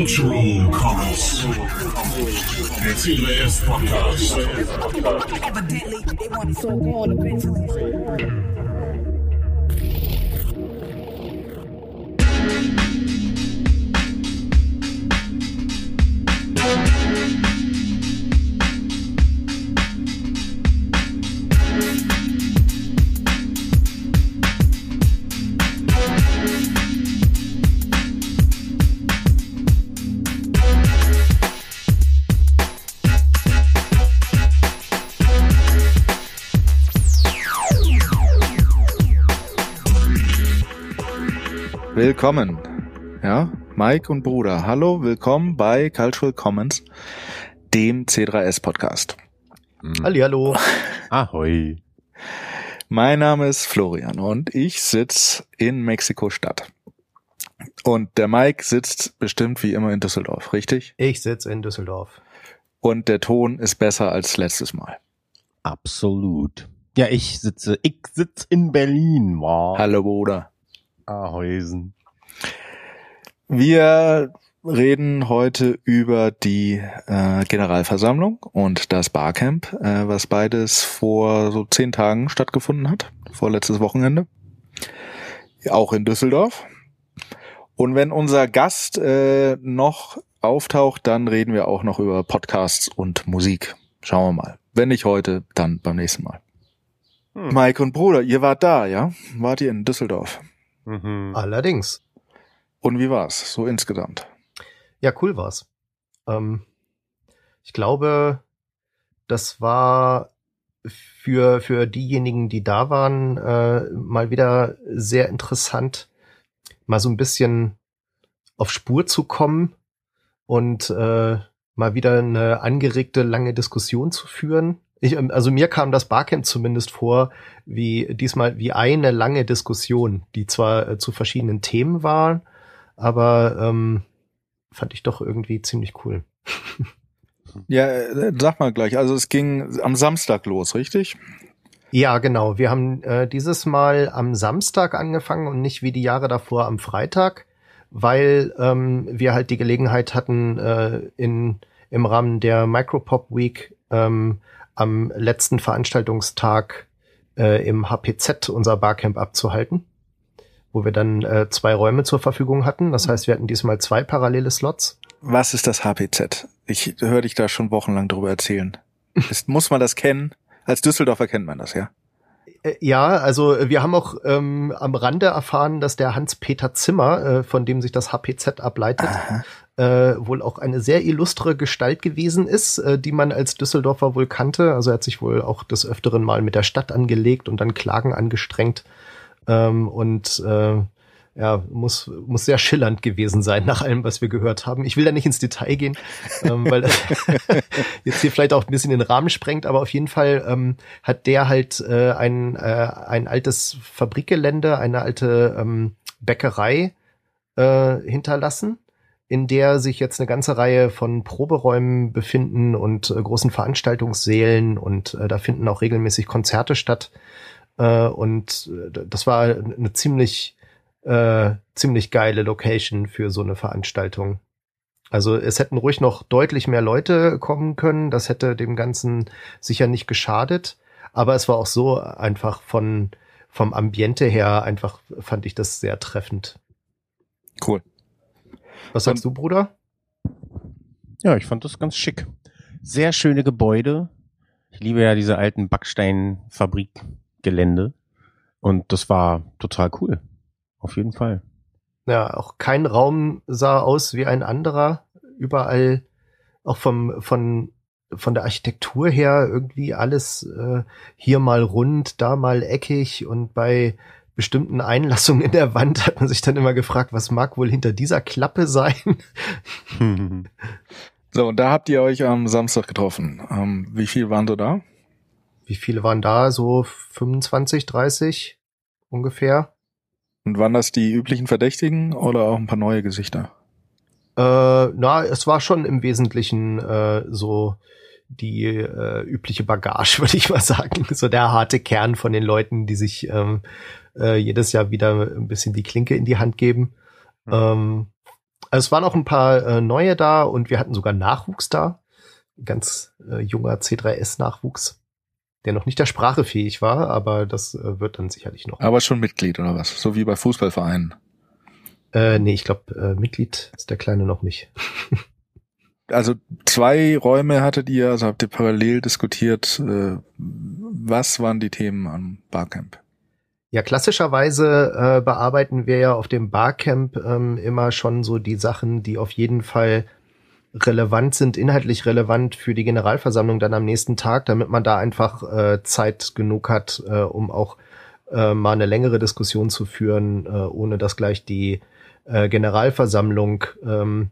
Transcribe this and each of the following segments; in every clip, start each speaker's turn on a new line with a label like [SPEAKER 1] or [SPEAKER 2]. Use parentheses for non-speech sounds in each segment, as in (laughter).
[SPEAKER 1] Cultural Commons. Der CBS Podcast.
[SPEAKER 2] Evidently, they want it
[SPEAKER 3] Willkommen. Ja, Mike und Bruder. Hallo, willkommen bei Cultural Commons, dem C3S Podcast.
[SPEAKER 4] Hallihallo.
[SPEAKER 5] Ahoi.
[SPEAKER 3] Mein Name ist Florian und ich sitze in Mexiko-Stadt. Und der Mike sitzt bestimmt wie immer in Düsseldorf, richtig?
[SPEAKER 4] Ich sitze in Düsseldorf.
[SPEAKER 3] Und der Ton ist besser als letztes Mal.
[SPEAKER 5] Absolut. Ja, ich sitze, ich sitze in Berlin, wow.
[SPEAKER 3] Hallo, Bruder.
[SPEAKER 5] Ahäusen.
[SPEAKER 3] Wir reden heute über die äh, Generalversammlung und das Barcamp, äh, was beides vor so zehn Tagen stattgefunden hat, vorletztes Wochenende. Auch in Düsseldorf. Und wenn unser Gast äh, noch auftaucht, dann reden wir auch noch über Podcasts und Musik. Schauen wir mal. Wenn nicht heute, dann beim nächsten Mal.
[SPEAKER 5] Hm.
[SPEAKER 3] Mike und Bruder, ihr wart da, ja? Wart ihr in Düsseldorf?
[SPEAKER 5] Mhm.
[SPEAKER 4] Allerdings.
[SPEAKER 3] Und wie war's so insgesamt?
[SPEAKER 4] Ja, cool war's. Ähm, ich glaube, das war für, für diejenigen, die da waren, äh, mal wieder sehr interessant, mal so ein bisschen auf Spur zu kommen und äh, mal wieder eine angeregte, lange Diskussion zu führen. Ich, ähm, also mir kam das Barcamp zumindest vor, wie diesmal wie eine lange Diskussion, die zwar äh, zu verschiedenen Themen war, aber ähm, fand ich doch irgendwie ziemlich cool. (laughs)
[SPEAKER 3] Ja, äh, sag mal gleich. Also es ging am Samstag los, richtig?
[SPEAKER 4] Ja, genau. Wir haben äh, dieses Mal am Samstag angefangen und nicht wie die Jahre davor am Freitag, weil ähm, wir halt die Gelegenheit hatten, äh, in, im Rahmen der Micropop Week ähm, am letzten Veranstaltungstag äh, im HPZ unser Barcamp abzuhalten, wo wir dann äh, zwei Räume zur Verfügung hatten. Das heißt, wir hatten diesmal zwei parallele Slots.
[SPEAKER 3] Was ist das HPZ? Ich höre dich da schon wochenlang drüber erzählen. (laughs) Ist, muss man das kennen? Als Düsseldorfer kennt man das, ja?
[SPEAKER 4] Äh, Ja, also äh, wir haben auch ähm, am Rande erfahren, dass der Hans-Peter Zimmer, äh, von dem sich das HPZ ableitet,
[SPEAKER 3] Aha.
[SPEAKER 4] äh, wohl auch eine sehr illustre Gestalt gewesen ist, äh, die man als Düsseldorfer wohl kannte. Also er hat sich wohl auch des Öfteren mal mit der Stadt angelegt und dann Klagen angestrengt. Ähm, und äh, ja, muss, muss sehr schillernd gewesen sein nach allem, was wir gehört haben. Ich will da nicht ins Detail gehen, ähm, weil das (laughs) jetzt hier vielleicht auch ein bisschen den Rahmen sprengt, aber auf jeden Fall ähm, hat der halt äh, ein, äh, ein altes Fabrikgelände, eine alte ähm, Bäckerei äh, hinterlassen, in der sich jetzt eine ganze Reihe von Proberäumen befinden und äh, großen Veranstaltungssälen und äh, da finden auch regelmäßig Konzerte statt. Äh, und äh, das war eine ziemlich äh, ziemlich geile Location für so eine Veranstaltung. Also es hätten ruhig noch deutlich mehr Leute kommen können. Das hätte dem Ganzen sicher nicht geschadet. Aber es war auch so einfach von vom Ambiente her einfach fand ich das sehr treffend.
[SPEAKER 3] Cool.
[SPEAKER 4] Was sagst du, Bruder?
[SPEAKER 5] Ja, ich fand das ganz schick. Sehr schöne Gebäude. Ich liebe ja diese alten Backsteinfabrikgelände. Und das war total cool. Auf jeden Fall.
[SPEAKER 4] Ja, auch kein Raum sah aus wie ein anderer. Überall auch vom von von der Architektur her irgendwie alles äh, hier mal rund, da mal eckig und bei bestimmten Einlassungen in der Wand hat man sich dann immer gefragt, was mag wohl hinter dieser Klappe sein? (laughs)
[SPEAKER 3] So, und da habt ihr euch am Samstag getroffen. Ähm, wie viel waren so da?
[SPEAKER 4] Wie viele waren da? So 25, 30 ungefähr?
[SPEAKER 3] Und waren das die üblichen Verdächtigen oder auch ein paar neue Gesichter?
[SPEAKER 4] Äh, na, es war schon im Wesentlichen äh, so die äh, übliche Bagage, (laughs) würde ich mal sagen. So der harte Kern von den Leuten, die sich ähm, äh, jedes Jahr wieder ein bisschen die Klinke in die Hand geben.
[SPEAKER 5] Mhm.
[SPEAKER 4] Ähm, Also es waren auch ein paar äh, neue da und wir hatten sogar Nachwuchs da. Ganz äh, junger C3S-Nachwuchs, der noch nicht der Sprache fähig war, aber das äh, wird dann sicherlich noch.
[SPEAKER 3] Aber schon Mitglied oder was? So wie bei Fußballvereinen.
[SPEAKER 4] Äh, nee, ich glaube, äh, Mitglied ist der Kleine noch nicht. (laughs)
[SPEAKER 3] Also zwei Räume hattet ihr, also habt ihr parallel diskutiert. Äh, was waren die Themen am Barcamp?
[SPEAKER 4] Ja, klassischerweise äh, bearbeiten wir ja auf dem Barcamp ähm, immer schon so die Sachen, die auf jeden Fall relevant sind, inhaltlich relevant für die Generalversammlung dann am nächsten Tag, damit man da einfach äh, Zeit genug hat, äh, um auch äh, mal eine längere Diskussion zu führen, äh, ohne dass gleich die äh, Generalversammlung ähm,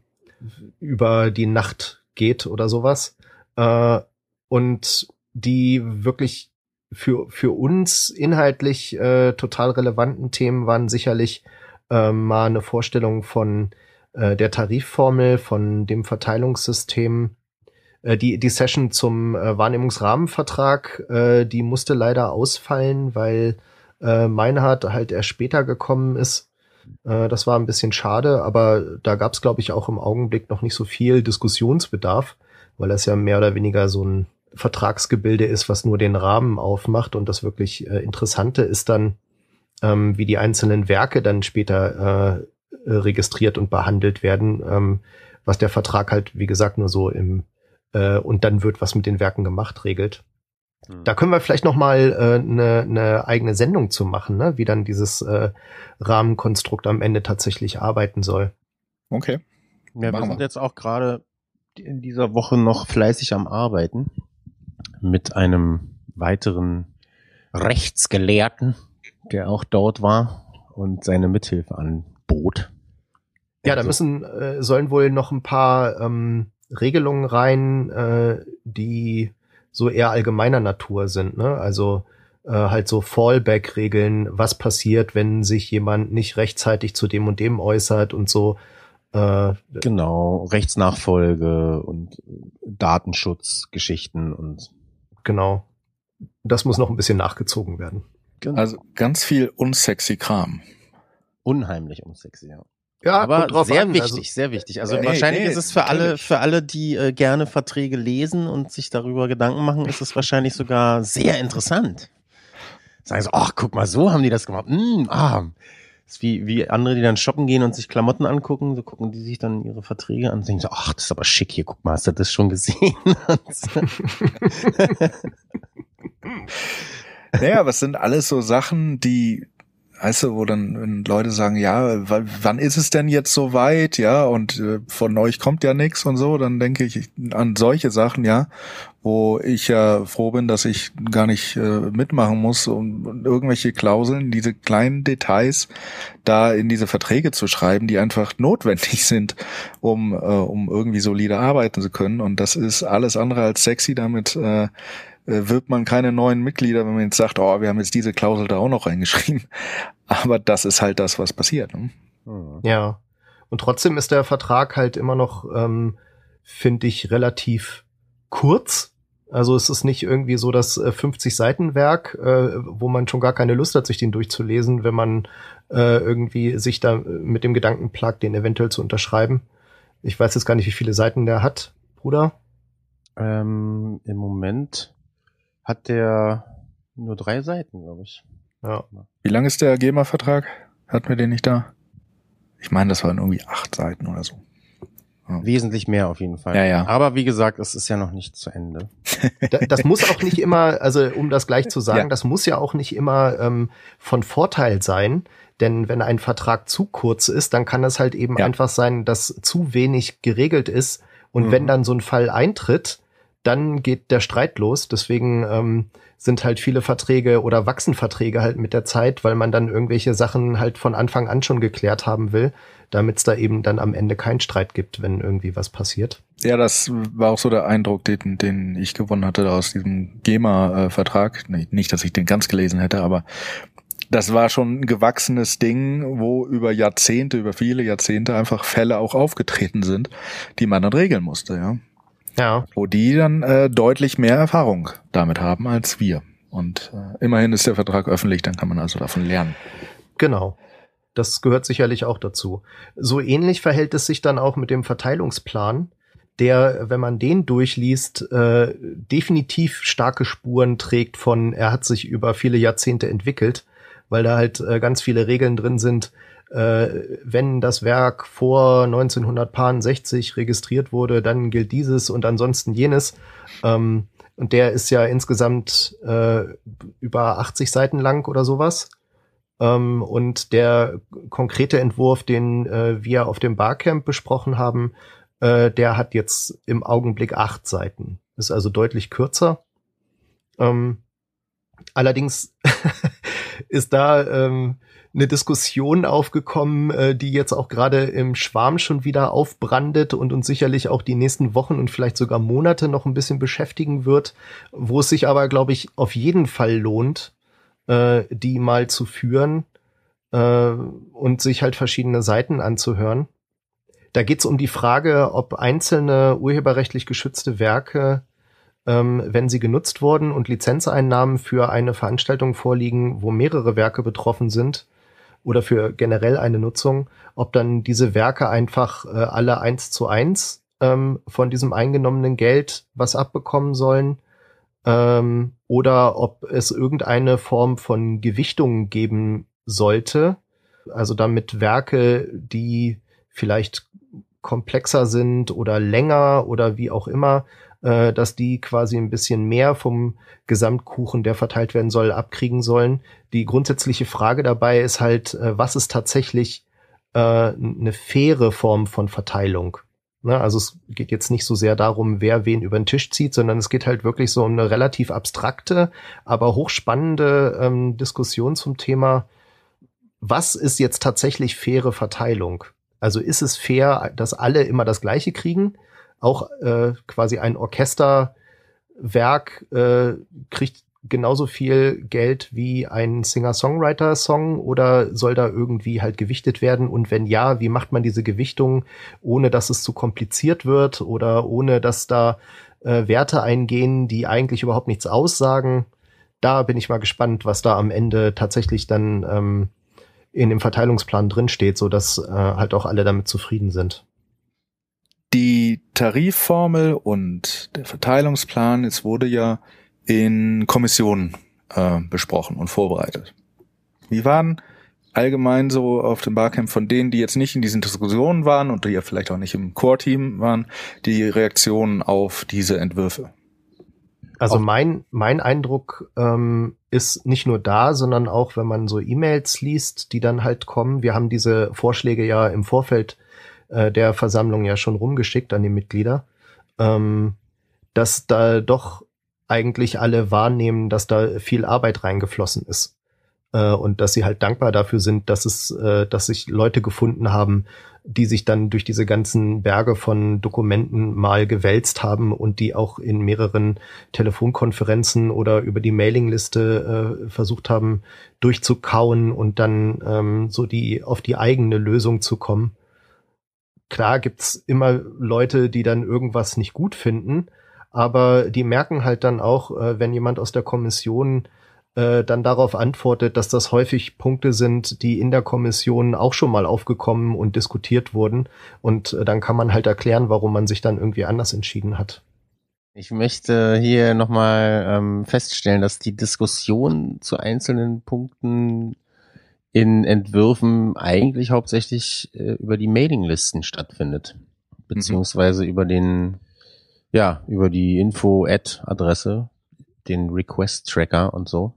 [SPEAKER 4] über die Nacht geht oder sowas. Äh, und die wirklich für, für uns inhaltlich äh, total relevanten Themen waren sicherlich äh, mal eine Vorstellung von äh, der Tarifformel, von dem Verteilungssystem. Äh, die, die Session zum äh, Wahrnehmungsrahmenvertrag, die musste leider ausfallen, weil äh, Meinhard halt erst später gekommen ist. Das war ein bisschen schade, aber da gab es, glaube ich, auch im Augenblick noch nicht so viel Diskussionsbedarf, weil das ja mehr oder weniger so ein Vertragsgebilde ist, was nur den Rahmen aufmacht. Und das wirklich Interessante ist dann, ähm, wie die einzelnen Werke dann später äh, registriert und behandelt werden, ähm, was der Vertrag halt, wie gesagt, nur so im äh, und dann wird was mit den Werken gemacht regelt.
[SPEAKER 5] Hm.
[SPEAKER 4] Da können wir vielleicht noch mal eine äh, ne, ne eigene Sendung zu machen, ne? wie dann dieses äh, Rahmenkonstrukt am Ende tatsächlich arbeiten soll.
[SPEAKER 3] Okay.
[SPEAKER 5] Ja, wir sind
[SPEAKER 3] wir.
[SPEAKER 5] jetzt auch gerade in dieser Woche noch fleißig am Arbeiten mit einem weiteren Rechtsgelehrten, der auch dort war und seine Mithilfe anbot.
[SPEAKER 4] Ja, da
[SPEAKER 5] Also,
[SPEAKER 4] müssen äh, sollen wohl noch ein paar ähm, Regelungen rein, äh, die so eher allgemeiner Natur sind. Ne? Also äh, halt so Fallback-Regeln, was passiert, wenn sich jemand nicht rechtzeitig zu dem und dem äußert und so. Äh,
[SPEAKER 5] Genau, Rechtsnachfolge und Datenschutzgeschichten und
[SPEAKER 4] genau. Das muss noch ein bisschen nachgezogen werden.
[SPEAKER 3] Also ganz viel unsexy Kram.
[SPEAKER 5] Unheimlich unsexy. Ja.
[SPEAKER 4] Ja,
[SPEAKER 5] Aber sehr
[SPEAKER 4] an.
[SPEAKER 5] wichtig,
[SPEAKER 4] Also,
[SPEAKER 5] sehr wichtig. Also
[SPEAKER 3] Nee,
[SPEAKER 5] wahrscheinlich
[SPEAKER 3] nee,
[SPEAKER 5] ist es für alle, für alle, die äh, gerne Verträge lesen und sich darüber Gedanken machen, ist es wahrscheinlich sogar sehr interessant. Sagen so, ach, guck mal, so haben die das gemacht. Mm, ah. Ist wie, wie andere, die dann shoppen gehen und sich Klamotten angucken, so gucken die sich dann ihre Verträge an und denken so, ach, das ist aber schick hier, guck mal, hast du das schon gesehen? (laughs)
[SPEAKER 3] Naja, was sind alles so Sachen, die, weißt du, wo dann Leute sagen, ja, wann ist es denn jetzt so weit, ja, und äh, von euch kommt ja nichts und so, dann denke ich an solche Sachen, ja, wo ich ja froh bin, dass ich gar nicht äh, mitmachen muss und, und irgendwelche Klauseln, diese kleinen Details da in diese Verträge zu schreiben, die einfach notwendig (laughs) sind, um, äh, um irgendwie solide arbeiten zu können. Und das ist alles andere als sexy, damit äh, wirbt man keine neuen Mitglieder, wenn man jetzt sagt, oh, wir haben jetzt diese Klausel da auch noch reingeschrieben. (laughs) Aber das ist halt das, was passiert. Ne?
[SPEAKER 5] Hm.
[SPEAKER 4] Ja. Und trotzdem ist der Vertrag halt immer noch, ähm, finde ich, relativ kurz. Also es ist nicht irgendwie so das äh, 50 Seiten Werk, äh, wo man schon gar keine Lust hat, sich den durchzulesen, wenn man äh, irgendwie sich da äh, mit dem Gedanken plagt, den eventuell zu unterschreiben. Ich weiß jetzt gar nicht, wie viele Seiten der hat, Bruder.
[SPEAKER 5] Ähm, Im Moment hat der nur drei Seiten, glaube ich.
[SPEAKER 4] Ja.
[SPEAKER 3] Wie lang ist der GEMA-Vertrag? Hatten wir den nicht da? Ich meine, das waren irgendwie acht Seiten oder so.
[SPEAKER 5] Wesentlich mehr auf jeden Fall.
[SPEAKER 3] Ja, ja.
[SPEAKER 5] Aber wie gesagt, es ist ja noch nicht zu Ende. (laughs)
[SPEAKER 4] Da- Das muss auch nicht immer, also um das gleich zu sagen,
[SPEAKER 3] Ja.
[SPEAKER 4] das muss ja auch nicht immer ähm, von Vorteil sein. Denn wenn ein Vertrag zu kurz ist, dann kann es halt eben
[SPEAKER 3] Ja.
[SPEAKER 4] einfach sein, dass zu wenig geregelt ist. Und
[SPEAKER 5] Mhm.
[SPEAKER 4] wenn dann so ein Fall eintritt, dann geht der Streit los. Deswegen ähm, sind halt viele Verträge oder wachsen Verträge halt mit der Zeit, weil man dann irgendwelche Sachen halt von Anfang an schon geklärt haben will, damit es da eben dann am Ende keinen Streit gibt, wenn irgendwie was passiert.
[SPEAKER 3] Ja, das war auch so der Eindruck, den, den ich gewonnen hatte aus diesem GEMA-Vertrag. Nicht, dass ich den ganz gelesen hätte, aber das war schon ein gewachsenes Ding, wo über Jahrzehnte, über viele Jahrzehnte einfach Fälle auch aufgetreten sind, die man dann regeln musste, ja.
[SPEAKER 4] Ja.
[SPEAKER 3] Wo die dann äh, deutlich mehr Erfahrung damit haben als wir. Und äh, immerhin ist der Vertrag öffentlich, dann kann man also davon lernen.
[SPEAKER 4] Genau. das gehört sicherlich auch dazu. So ähnlich verhält es sich dann auch mit dem Verteilungsplan, der, wenn man den durchliest, äh, definitiv starke Spuren trägt von, er hat sich über viele Jahrzehnte entwickelt, weil da halt äh, ganz viele Regeln drin sind, äh, wenn das Werk vor 1960 registriert wurde, dann gilt dieses und ansonsten jenes. Ähm, und der ist ja insgesamt äh, über 80 Seiten lang oder sowas. Ähm, und der konkrete Entwurf, den äh, wir auf dem Barcamp besprochen haben, äh, der hat jetzt im Augenblick acht Seiten. Ist also deutlich kürzer. Ähm, allerdings (laughs) ist da ähm, eine Diskussion aufgekommen, äh, die jetzt auch gerade im Schwarm schon wieder aufbrandet und uns sicherlich auch die nächsten Wochen und vielleicht sogar Monate noch ein bisschen beschäftigen wird, wo es sich aber, glaube ich, auf jeden Fall lohnt, äh, die mal zu führen äh, und sich halt verschiedene Seiten anzuhören. Da geht es um die Frage, ob einzelne urheberrechtlich geschützte Werke, ähm, wenn sie genutzt wurden und Lizenzeinnahmen für eine Veranstaltung vorliegen, wo mehrere Werke betroffen sind, oder für generell eine Nutzung, ob dann diese Werke einfach äh, alle eins zu eins ähm, von diesem eingenommenen Geld was abbekommen sollen ähm, oder ob es irgendeine Form von Gewichtung geben sollte, also damit Werke, die vielleicht komplexer sind oder länger oder wie auch immer, äh, dass die quasi ein bisschen mehr vom Gesamtkuchen, der verteilt werden soll, abkriegen sollen. Die grundsätzliche Frage dabei ist halt, äh, was ist tatsächlich äh, eine faire Form von Verteilung? Ne? Also es geht jetzt nicht so sehr darum, wer wen über den Tisch zieht, sondern es geht halt wirklich so um eine relativ abstrakte, aber hochspannende ähm, Diskussion zum Thema, was ist jetzt tatsächlich faire Verteilung? Also ist es fair, dass alle immer das Gleiche kriegen? Auch äh, quasi ein Orchesterwerk äh, kriegt genauso viel Geld wie ein Singer-Songwriter-Song oder soll da irgendwie halt gewichtet werden? Und wenn ja, wie macht man diese Gewichtung, ohne dass es zu kompliziert wird oder ohne dass da äh, Werte eingehen, die eigentlich überhaupt nichts aussagen? Da bin ich mal gespannt, was da am Ende tatsächlich dann ähm, in dem Verteilungsplan drinsteht, so dass äh, halt auch alle damit zufrieden sind.
[SPEAKER 3] Die Tarifformel und der Verteilungsplan, es wurde ja in Kommissionen äh, besprochen und vorbereitet. Wie waren allgemein so auf dem Barcamp von denen, die jetzt nicht in diesen Diskussionen waren und die ja vielleicht auch nicht im Core-Team waren, die Reaktionen auf diese Entwürfe?
[SPEAKER 4] Also mein, mein Eindruck ähm, ist nicht nur da, sondern auch, wenn man so E-Mails liest, die dann halt kommen. Wir haben diese Vorschläge ja im Vorfeld äh, der Versammlung ja schon rumgeschickt an die Mitglieder, ähm, dass da doch eigentlich alle wahrnehmen, dass da viel Arbeit reingeflossen ist. Äh, und dass sie halt dankbar dafür sind, dass es, äh, dass sich Leute gefunden haben, die sich dann durch diese ganzen Berge von Dokumenten mal gewälzt haben und die auch in mehreren Telefonkonferenzen oder über die Mailingliste äh, versucht haben durchzukauen und dann ähm, so die auf die eigene Lösung zu kommen klar gibt's immer Leute, die dann irgendwas nicht gut finden, aber die merken halt dann auch, äh, wenn jemand aus der Kommission äh, dann darauf antwortet, dass das häufig Punkte sind, die in der Kommission auch schon mal aufgekommen und diskutiert wurden. Und äh, dann kann man halt erklären, warum man sich dann irgendwie anders entschieden hat.
[SPEAKER 5] Ich möchte hier nochmal ähm, feststellen, dass die Diskussion zu einzelnen Punkten in Entwürfen eigentlich hauptsächlich äh, über die Mailinglisten stattfindet. Beziehungsweise mhm. über den, ja, über die Info-Ad-Adresse, den Request-Tracker und so.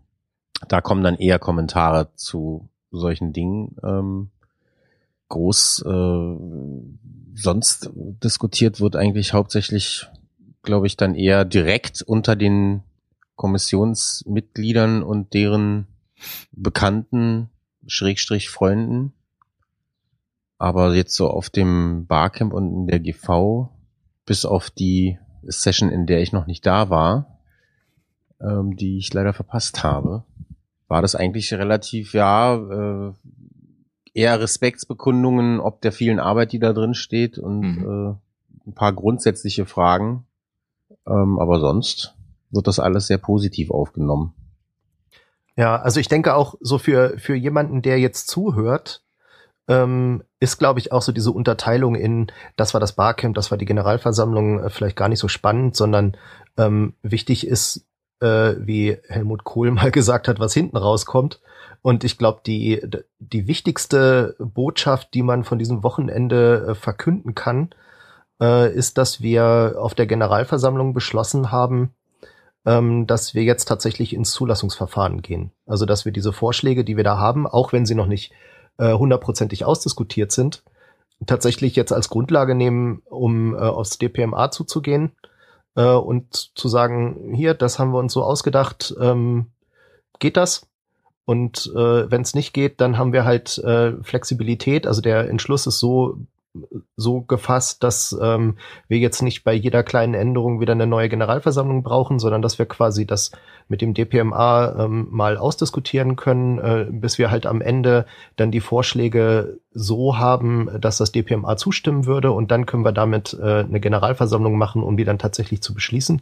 [SPEAKER 5] Da kommen dann eher Kommentare zu solchen Dingen. Ähm, groß äh, sonst diskutiert wird eigentlich hauptsächlich, glaube ich, dann eher direkt unter den Kommissionsmitgliedern und deren Bekannten Schrägstrich Freunden. Aber jetzt so auf dem Barcamp und in der GV, bis auf die Session, in der ich noch nicht da war, ähm, die ich leider verpasst habe, war das eigentlich relativ, ja, äh, eher Respektsbekundungen, ob der vielen Arbeit, die da drin steht und mhm. äh, ein paar grundsätzliche Fragen. Ähm, aber sonst wird das alles sehr positiv aufgenommen.
[SPEAKER 4] Ja, also ich denke auch so für, für jemanden, der jetzt zuhört, ähm, ist, glaube ich, auch so diese Unterteilung in, das war das Barcamp, das war die Generalversammlung, äh, vielleicht gar nicht so spannend, sondern ähm, wichtig ist, äh, wie Helmut Kohl (laughs) mal gesagt hat, was hinten rauskommt. Und ich glaube, die, die wichtigste Botschaft, die man von diesem Wochenende äh, verkünden kann, äh, ist, dass wir auf der Generalversammlung beschlossen haben, ähm, dass wir jetzt tatsächlich ins Zulassungsverfahren gehen. Also dass wir diese Vorschläge, die wir da haben, auch wenn sie noch nicht äh, hundertprozentig ausdiskutiert sind, tatsächlich jetzt als Grundlage nehmen, um äh, aufs DPMA zuzugehen äh, und zu sagen, hier, das haben wir uns so ausgedacht, ähm, geht das? Und äh, wenn es nicht geht, dann haben wir halt äh, Flexibilität. Also der Entschluss ist so so gefasst, dass ähm, wir jetzt nicht bei jeder kleinen Änderung wieder eine neue Generalversammlung brauchen, sondern dass wir quasi das mit dem DPMA ähm, mal ausdiskutieren können, äh, bis wir halt am Ende dann die Vorschläge so haben, dass das DPMA zustimmen würde und dann können wir damit äh, eine Generalversammlung machen, um die dann tatsächlich zu beschließen.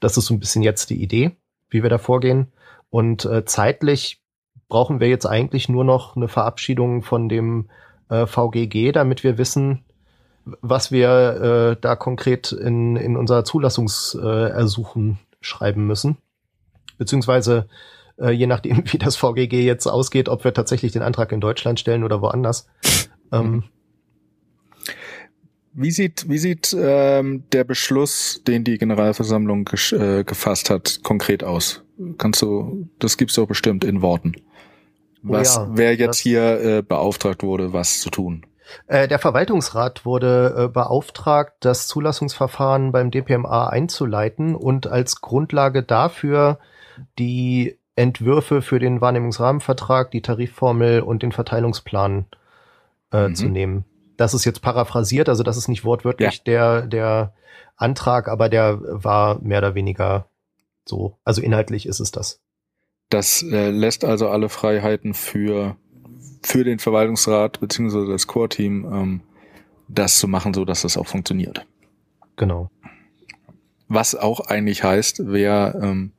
[SPEAKER 4] Das ist so ein bisschen jetzt die Idee, wie wir da vorgehen. Und äh, zeitlich brauchen wir jetzt eigentlich nur noch eine Verabschiedung von dem äh, VGG, damit wir wissen, was wir äh, da konkret in, in unser Zulassungsersuchen äh, schreiben müssen. Beziehungsweise äh, je nachdem, (laughs) wie das VGG jetzt ausgeht, ob wir tatsächlich den Antrag in Deutschland stellen oder woanders. Ähm,
[SPEAKER 3] wie sieht, wie sieht ähm, der Beschluss, den die Generalversammlung äh, gefasst hat, konkret aus? Kannst du, das gibt's doch bestimmt in Worten. Was, oh ja, wer jetzt hier äh, beauftragt wurde, was zu tun?
[SPEAKER 4] Äh, der Verwaltungsrat wurde äh, beauftragt, das Zulassungsverfahren beim DPMA einzuleiten und als Grundlage dafür die Entwürfe für den Wahrnehmungsrahmenvertrag, die Tarifformel und den Verteilungsplan äh, mhm. zu nehmen. Das ist jetzt paraphrasiert, also das ist nicht wortwörtlich ja. der, der Antrag, aber der war mehr oder weniger so. Also inhaltlich ist es das.
[SPEAKER 3] Das äh, lässt also alle Freiheiten für, für den Verwaltungsrat beziehungsweise das Core-Team, ähm, das zu machen, so dass das auch funktioniert.
[SPEAKER 4] Genau.
[SPEAKER 3] Was auch eigentlich heißt, wer ähm,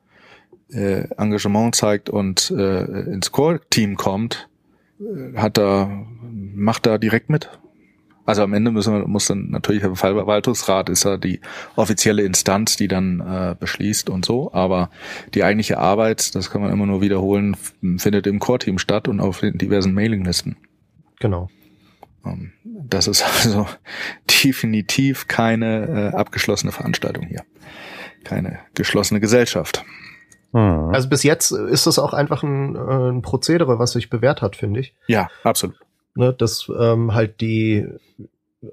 [SPEAKER 3] äh, Engagement zeigt und äh, ins Core-Team kommt, äh, hat da, macht da direkt mit. Also am Ende müssen wir, muss dann natürlich der Verwaltungsrat ist ja die offizielle Instanz, die dann äh, beschließt und so. Aber die eigentliche Arbeit, das kann man immer nur wiederholen, findet im Core-Team statt und auf den diversen Mailinglisten.
[SPEAKER 4] Genau.
[SPEAKER 3] Ähm, das ist (laughs) also definitiv keine äh, abgeschlossene Veranstaltung hier. Keine geschlossene Gesellschaft.
[SPEAKER 4] Hm. Also bis jetzt ist das auch einfach ein, äh, ein Prozedere, was sich bewährt hat, finde ich.
[SPEAKER 3] Ja, absolut
[SPEAKER 4] ne, dass ähm, halt die,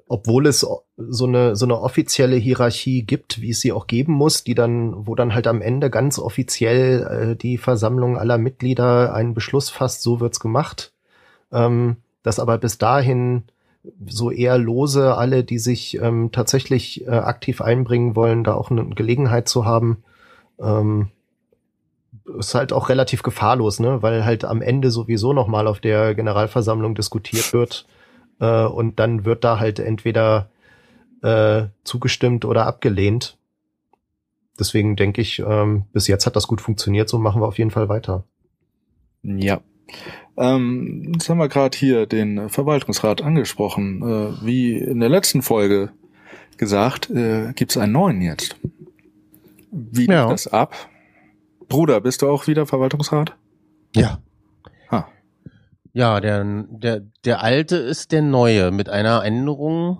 [SPEAKER 4] obwohl es so eine so eine offizielle Hierarchie gibt, wie es sie auch geben muss, die dann, wo dann halt am Ende ganz offiziell äh, die Versammlung aller Mitglieder einen Beschluss fasst, so wird's gemacht. Ähm, dass aber bis dahin so eher lose alle, die sich ähm, tatsächlich äh, aktiv einbringen wollen, da auch eine Gelegenheit zu haben. Ähm, ist halt auch relativ gefahrlos, ne? Weil halt am Ende sowieso nochmal auf der Generalversammlung diskutiert wird äh, und dann wird da halt entweder äh, zugestimmt oder abgelehnt. Deswegen denke ich, ähm, bis jetzt hat das gut funktioniert, so machen wir auf jeden Fall weiter.
[SPEAKER 3] Ja. Ähm, jetzt haben wir gerade hier den Verwaltungsrat angesprochen. Äh, wie in der letzten Folge gesagt, äh, gibt es einen neuen jetzt. Wie ja. das ab? Bruder, bist du auch wieder Verwaltungsrat?
[SPEAKER 5] Ja. Ha. Ja, der, der, der alte ist der neue mit einer Änderung,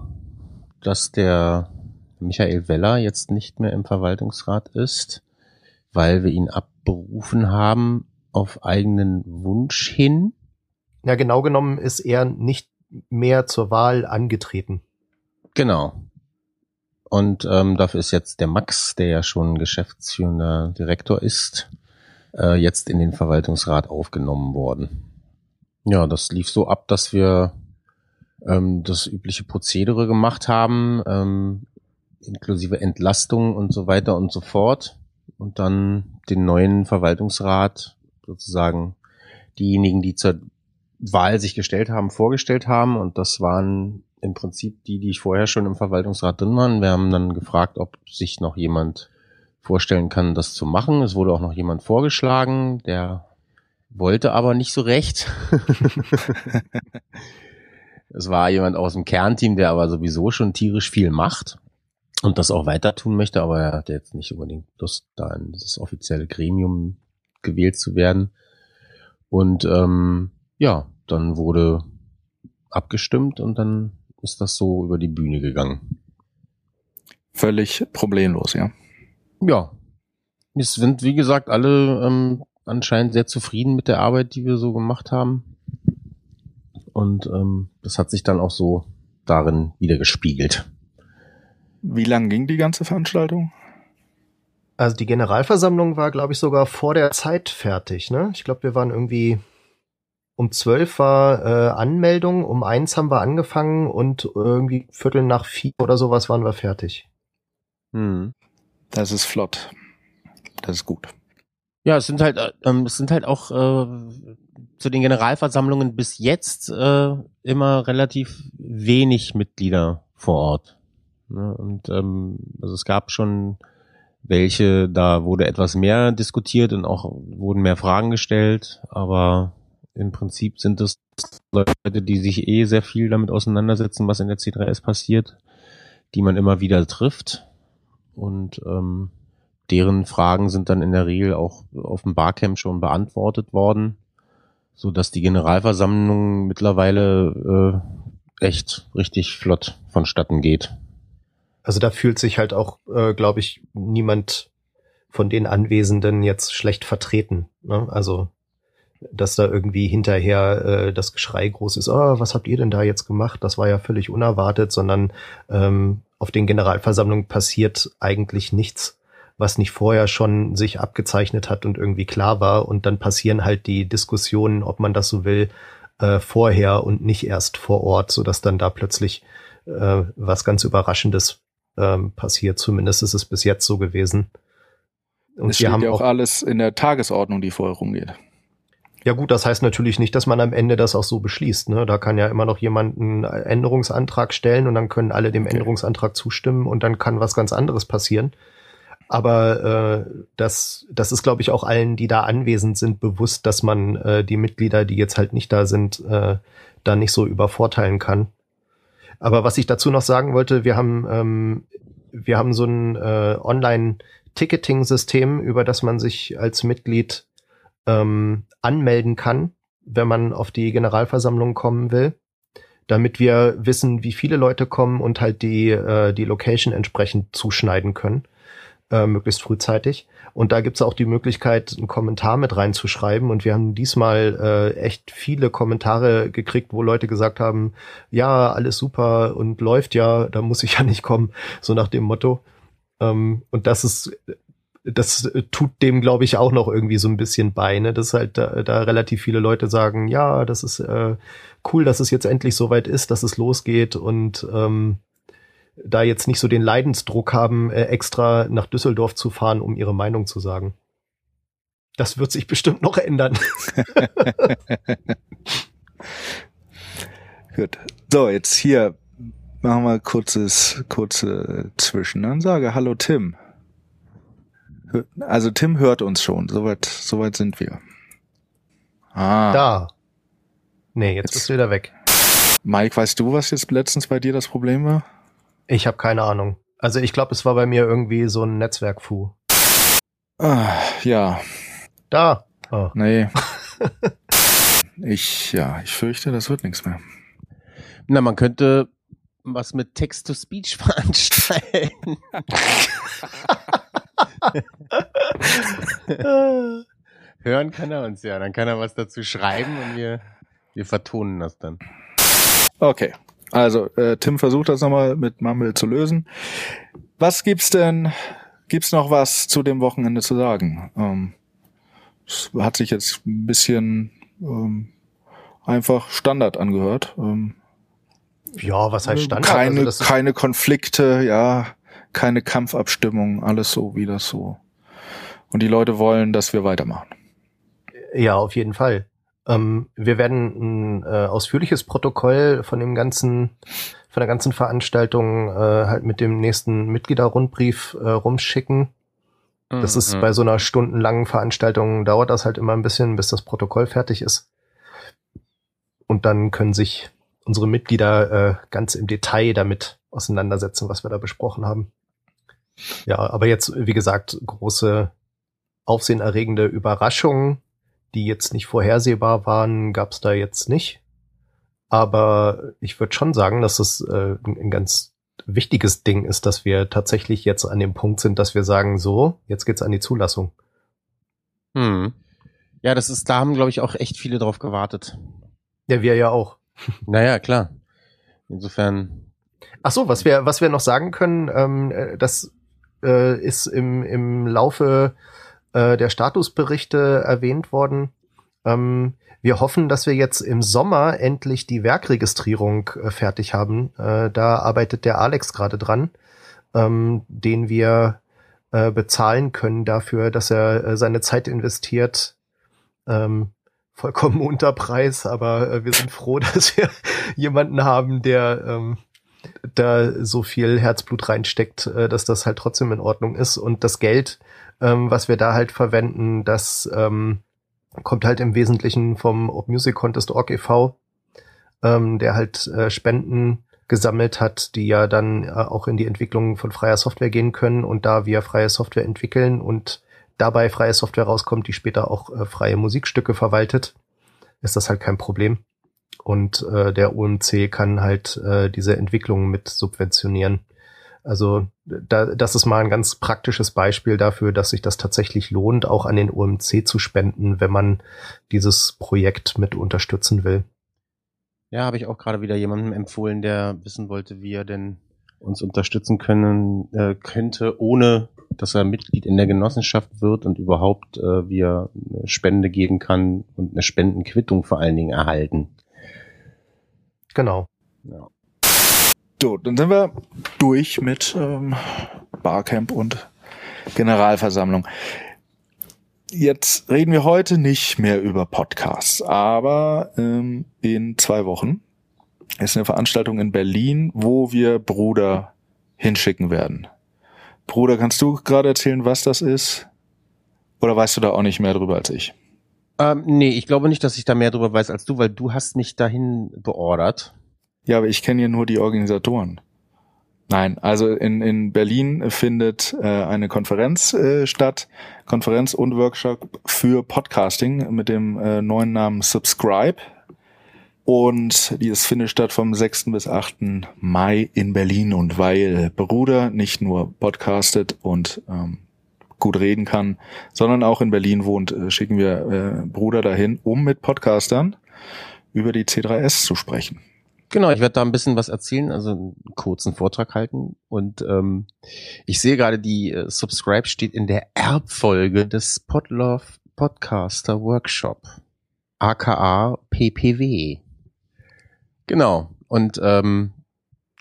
[SPEAKER 5] dass der Michael Weller jetzt nicht mehr im Verwaltungsrat ist, weil wir ihn abberufen haben auf eigenen Wunsch hin.
[SPEAKER 4] Ja, genau genommen ist er nicht mehr zur Wahl angetreten.
[SPEAKER 5] Genau. Und ähm, dafür ist jetzt der Max, der ja schon geschäftsführender Direktor ist, äh, jetzt in den Verwaltungsrat aufgenommen worden. Ja, das lief so ab, dass wir ähm, das übliche Prozedere gemacht haben, ähm, inklusive Entlastung und so weiter und so fort. Und dann den neuen Verwaltungsrat sozusagen diejenigen, die zur Wahl sich gestellt haben, vorgestellt haben. Und das waren im Prinzip die, die ich vorher schon im Verwaltungsrat drin waren. Wir haben dann gefragt, ob sich noch jemand vorstellen kann, das zu machen. Es wurde auch noch jemand vorgeschlagen, der wollte aber nicht so recht. (laughs) Es war jemand aus dem Kernteam, der aber sowieso schon tierisch viel macht und das auch weiter tun möchte, aber er hat jetzt nicht unbedingt Lust, da in das offizielle Gremium gewählt zu werden. Und ähm, ja, dann wurde abgestimmt und dann ist das so über die Bühne gegangen.
[SPEAKER 3] Völlig problemlos, ja.
[SPEAKER 5] Ja. Es sind, wie gesagt, alle ähm, anscheinend sehr zufrieden mit der Arbeit, die wir so gemacht haben. Und ähm, das hat sich dann auch so darin wieder gespiegelt.
[SPEAKER 3] Wie lang ging die ganze Veranstaltung?
[SPEAKER 4] Also die Generalversammlung war, glaube ich, sogar vor der Zeit fertig. Ne? Ich glaube, wir waren irgendwie um zwölf war äh, Anmeldung, um eins haben wir angefangen und irgendwie Viertel nach vier oder sowas waren wir fertig.
[SPEAKER 5] Hm.
[SPEAKER 3] Das ist flott. Das ist gut.
[SPEAKER 5] Ja, es sind halt, äh, ähm, es sind halt auch äh, zu den Generalversammlungen bis jetzt äh, immer relativ wenig Mitglieder vor Ort. Ne? Und ähm, also es gab schon welche, da wurde etwas mehr diskutiert und auch wurden mehr Fragen gestellt, aber im Prinzip sind es Leute, die sich eh sehr viel damit auseinandersetzen, was in der C3S passiert, die man immer wieder trifft und ähm, deren Fragen sind dann in der Regel auch auf dem Barcamp schon beantwortet worden, so dass die Generalversammlung mittlerweile äh, echt richtig flott vonstatten geht.
[SPEAKER 4] Also da fühlt sich halt auch, äh, glaube ich, niemand von den Anwesenden jetzt schlecht vertreten. Ne? Also dass da irgendwie hinterher äh, das Geschrei groß ist, oh, was habt ihr denn da jetzt gemacht? Das war ja völlig unerwartet, sondern ähm, auf den Generalversammlungen passiert eigentlich nichts, was nicht vorher schon sich abgezeichnet hat und irgendwie klar war. Und dann passieren halt die Diskussionen, ob man das so will, äh, vorher und nicht erst vor Ort, so dass dann da plötzlich äh, was ganz Überraschendes ähm, passiert. Zumindest ist es bis jetzt so gewesen.
[SPEAKER 3] Und es steht haben ja auch alles in der Tagesordnung, die vorher rumgeht.
[SPEAKER 4] Ja gut, das heißt natürlich nicht, dass man am Ende das auch so beschließt. Ne? Da kann ja immer noch jemand einen Änderungsantrag stellen und dann können alle dem okay. Änderungsantrag zustimmen und dann kann was ganz anderes passieren. Aber äh, das, das ist, glaube ich, auch allen, die da anwesend sind, bewusst, dass man äh, die Mitglieder, die jetzt halt nicht da sind, äh, da nicht so übervorteilen kann. Aber was ich dazu noch sagen wollte, wir haben, ähm, wir haben so ein äh, Online-Ticketing-System, über das man sich als Mitglied ähm, anmelden kann, wenn man auf die Generalversammlung kommen will, damit wir wissen, wie viele Leute kommen und halt die, äh, die Location entsprechend zuschneiden können, äh, möglichst frühzeitig. Und da gibt's auch die Möglichkeit, einen Kommentar mit reinzuschreiben. Und wir haben diesmal äh, echt viele Kommentare gekriegt, wo Leute gesagt haben, ja, alles super und läuft ja, da muss ich ja nicht kommen, so nach dem Motto. Ähm, und das ist das äh, tut dem, glaube ich, auch noch irgendwie so ein bisschen bei, ne? dass halt da, da relativ viele Leute sagen, ja, das ist äh, cool, dass es jetzt endlich soweit ist, dass es losgeht und ähm, da jetzt nicht so den Leidensdruck haben, äh, extra nach Düsseldorf zu fahren, um ihre Meinung zu sagen. Das wird sich bestimmt noch ändern. (laughs)
[SPEAKER 3] Gut. So, jetzt hier machen wir kurzes, kurze Zwischenansage. Hallo Tim. Also Tim hört uns schon, soweit, soweit sind wir.
[SPEAKER 4] Ah. Da. Nee, jetzt, jetzt bist du wieder weg.
[SPEAKER 3] Mike, weißt du, was jetzt letztens bei dir das Problem war?
[SPEAKER 4] Ich habe keine Ahnung. Also ich glaube, es war bei mir irgendwie so ein Netzwerkfu.
[SPEAKER 3] Ah, ja.
[SPEAKER 4] Da. Oh.
[SPEAKER 3] Nee. (laughs) ich, ja, ich fürchte, das wird nichts mehr.
[SPEAKER 5] Na, man könnte was mit Text-to-Speech (laughs) veranstalten. (laughs) (laughs) Hören kann er uns ja, dann kann er was dazu schreiben und wir, wir vertonen das dann.
[SPEAKER 3] Okay, also äh, Tim versucht das nochmal mit Mumble zu lösen. Was gibt's denn, gibt's noch was zu dem Wochenende zu sagen? Ähm, es hat sich jetzt ein bisschen ähm, einfach Standard angehört. Ähm,
[SPEAKER 4] ja, was heißt Standard?
[SPEAKER 3] Keine, also keine Konflikte, ja keine Kampfabstimmung, alles so, wie das so. Und die Leute wollen, dass wir weitermachen.
[SPEAKER 4] Ja, auf jeden Fall. Ähm, wir werden ein äh, ausführliches Protokoll von dem ganzen, von der ganzen Veranstaltung äh, halt mit dem nächsten Mitgliederrundbrief äh, rumschicken. Das ist mhm. bei so einer stundenlangen Veranstaltung dauert das halt immer ein bisschen, bis das Protokoll fertig ist. Und dann können sich unsere Mitglieder äh, ganz im Detail damit auseinandersetzen, was wir da besprochen haben. Ja, aber jetzt, wie gesagt, große aufsehenerregende Überraschungen, die jetzt nicht vorhersehbar waren, gab es da jetzt nicht. Aber ich würde schon sagen, dass es äh, ein ganz wichtiges Ding ist, dass wir tatsächlich jetzt an dem Punkt sind, dass wir sagen, so, jetzt geht's an die Zulassung.
[SPEAKER 5] Hm. Ja, das ist, da haben, glaube ich, auch echt viele drauf gewartet.
[SPEAKER 4] Ja, wir ja auch.
[SPEAKER 5] Naja, klar. Insofern.
[SPEAKER 4] Ach so, was wir, was wir noch sagen können, ähm, äh, das äh, ist im, im Laufe äh, der Statusberichte erwähnt worden. Ähm, wir hoffen, dass wir jetzt im Sommer endlich die Werkregistrierung äh, fertig haben. Äh, da arbeitet der Alex gerade dran, ähm, den wir äh, bezahlen können dafür, dass er äh, seine Zeit investiert. Ähm, vollkommen (laughs) unter Preis, aber äh, wir sind froh, (laughs) dass wir jemanden haben, der ähm, da so viel Herzblut reinsteckt, äh, dass das halt trotzdem in Ordnung ist. Und das Geld, ähm, was wir da halt verwenden, das ähm, kommt halt im Wesentlichen vom Open Music Contest Org e.V., ähm, der halt äh, Spenden gesammelt hat, die ja dann äh, auch in die Entwicklung von freier Software gehen können. Und da wir freie Software entwickeln und dabei freie Software rauskommt, die später auch äh, freie Musikstücke verwaltet, ist das halt kein Problem. Und äh, der OMC kann halt äh, diese Entwicklung mit subventionieren. Also da, das ist mal ein ganz praktisches Beispiel dafür, dass sich das tatsächlich lohnt, auch an den OMC zu spenden, wenn man dieses Projekt mit unterstützen will.
[SPEAKER 5] Ja, habe ich auch gerade wieder jemandem empfohlen, der wissen wollte, wie er denn uns unterstützen können äh, könnte, ohne dass er Mitglied in der Genossenschaft wird und überhaupt äh, wie er eine Spende geben kann und eine Spendenquittung vor allen Dingen erhalten.
[SPEAKER 4] Genau.
[SPEAKER 5] Ja.
[SPEAKER 3] So, dann sind wir durch mit ähm, Barcamp und Generalversammlung. Jetzt reden wir heute nicht mehr über Podcasts, aber ähm, in zwei Wochen ist eine Veranstaltung in Berlin, wo wir Bruder hinschicken werden. Bruder, kannst du gerade erzählen, was das ist? Oder weißt du da auch nicht mehr drüber als ich?
[SPEAKER 5] Ähm, nee, ich glaube nicht, dass ich da mehr drüber weiß als du, weil du hast mich dahin beordert.
[SPEAKER 3] Ja, aber ich kenne ja nur die Organisatoren. Nein, also in, in Berlin findet äh, eine Konferenz äh, statt, Konferenz und Workshop für Podcasting mit dem äh, neuen Namen Subscribe. Und dieses findet statt vom 6. bis 8. Mai in Berlin. Und weil Bruder nicht nur podcastet und ähm, gut reden kann, sondern auch in Berlin wohnt, äh, schicken wir äh, Bruder dahin, um mit Podcastern über die C3S zu sprechen.
[SPEAKER 5] Genau, ich werde da ein bisschen was erzählen, also einen kurzen Vortrag halten. Und ähm, ich sehe gerade, die äh, Subscribe steht in der Erbfolge des Podlove Podcaster Workshop, aka PPW. Genau. Und ähm,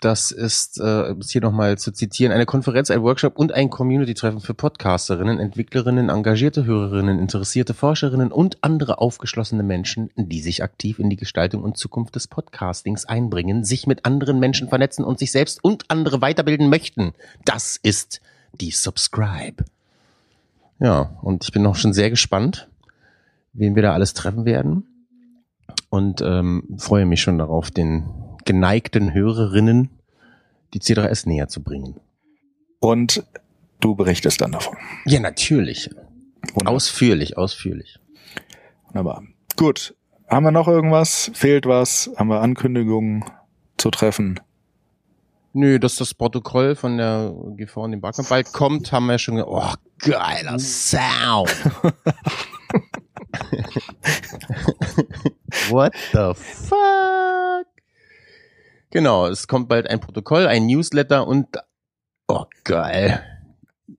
[SPEAKER 5] das ist, äh, um es hier nochmal zu zitieren, eine Konferenz, ein Workshop und ein Community-Treffen für Podcasterinnen, Entwicklerinnen, engagierte Hörerinnen, interessierte Forscherinnen und andere aufgeschlossene Menschen, die sich aktiv in die Gestaltung und Zukunft des Podcastings einbringen, sich mit anderen Menschen vernetzen und sich selbst und andere weiterbilden möchten. Das ist die Subscribe. Ja, und ich bin noch schon sehr gespannt, wen wir da alles treffen werden und ähm, freue mich schon darauf, den geneigten Hörerinnen die C3S näher zu bringen.
[SPEAKER 3] Und du berichtest dann davon.
[SPEAKER 5] Ja, natürlich.
[SPEAKER 3] Wunderbar.
[SPEAKER 5] Ausführlich, ausführlich.
[SPEAKER 3] Wunderbar. Gut. Haben wir noch irgendwas? Fehlt was? Haben wir Ankündigungen zu treffen?
[SPEAKER 5] Nö, dass das Protokoll von der GV und dem Barcamp bald kommt, haben wir schon Oh, geiler Sound. (laughs) What the fuck? Genau, es kommt bald ein Protokoll, ein Newsletter und oh geil.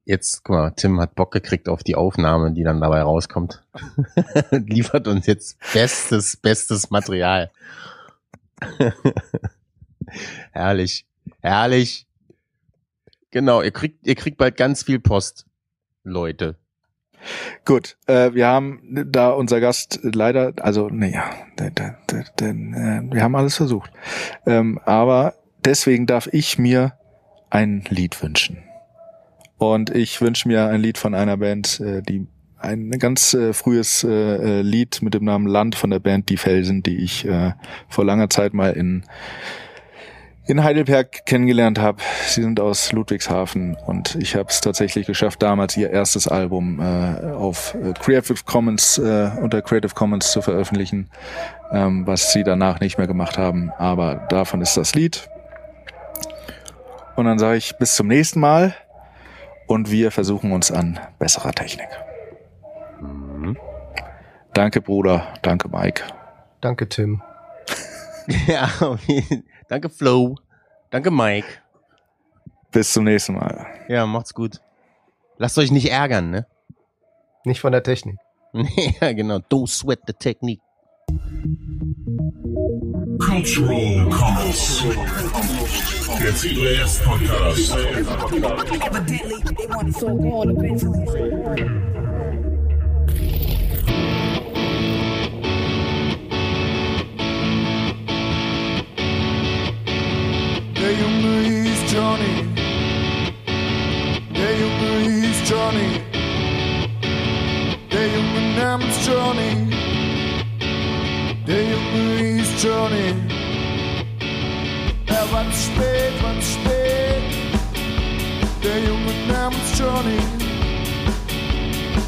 [SPEAKER 5] Jetzt, guck mal, Tim hat Bock gekriegt auf die Aufnahme, die dann dabei rauskommt. (laughs) Liefert uns jetzt bestes, bestes Material. (laughs) herrlich, herrlich. Genau, ihr kriegt, ihr kriegt bald ganz viel Post, Leute.
[SPEAKER 3] Gut, äh, wir haben da unser Gast leider, also naja, nee, äh, wir haben alles versucht. Ähm, aber deswegen darf ich mir ein Lied wünschen. Und ich wünsche mir ein Lied von einer Band, äh, die ein ganz äh, frühes äh, äh, Lied mit dem Namen Land von der Band Die Felsen, die ich äh, vor langer Zeit mal in in Heidelberg kennengelernt habe. Sie sind aus Ludwigshafen und ich habe es tatsächlich geschafft, damals ihr erstes Album äh, auf äh, Creative Commons äh, unter Creative Commons zu veröffentlichen, ähm, was sie danach nicht mehr gemacht haben. Aber davon ist das Lied. Und dann sage ich bis zum nächsten Mal und wir versuchen uns an besserer Technik. Danke, Bruder. Danke, Mike.
[SPEAKER 4] Danke, Tim. (laughs)
[SPEAKER 5] Ja, danke Flo. Danke Mike.
[SPEAKER 3] Bis zum nächsten Mal.
[SPEAKER 5] Ja, macht's gut. Lasst euch nicht ärgern, ne?
[SPEAKER 4] Nicht von der Technik. (laughs)
[SPEAKER 5] ja, genau. Don't sweat the technique.
[SPEAKER 1] Cultural Comments. Der CBS Podcast.
[SPEAKER 2] Evidently, they want it so gone eventually.
[SPEAKER 6] Johnny. Der Junge hieß Johnny. Der Junge namens Johnny. Der Junge hieß Johnny. Er war zu spät, war zu spät. Der Junge namens Johnny.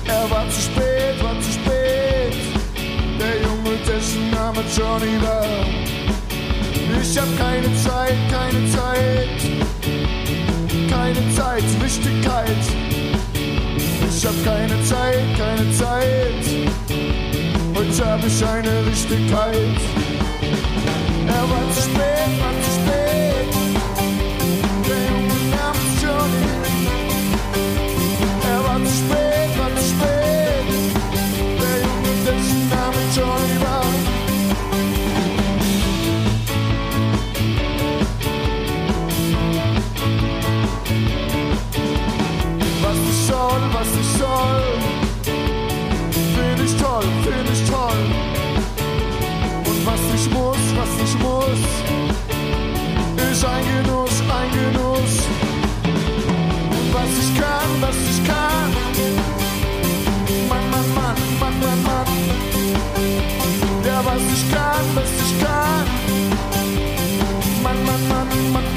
[SPEAKER 6] Er war zu spät, war zu spät. Der Junge, dessen Name Johnny war. Ich hab keine Zeit, keine Zeit. Keine Zeit, Wichtigkeit. Ich hab keine Zeit, keine Zeit. Heute hab ich eine Wichtigkeit. Er war zu spät, ich muss, was ich muss, ist ein Genuss, ein Genuss. Und was ich kann, was ich kann. Mann, Mann, Mann, Mann, Mann, Mann. Ja, was ich kann, was ich kann. Mann, Mann, Mann, Mann.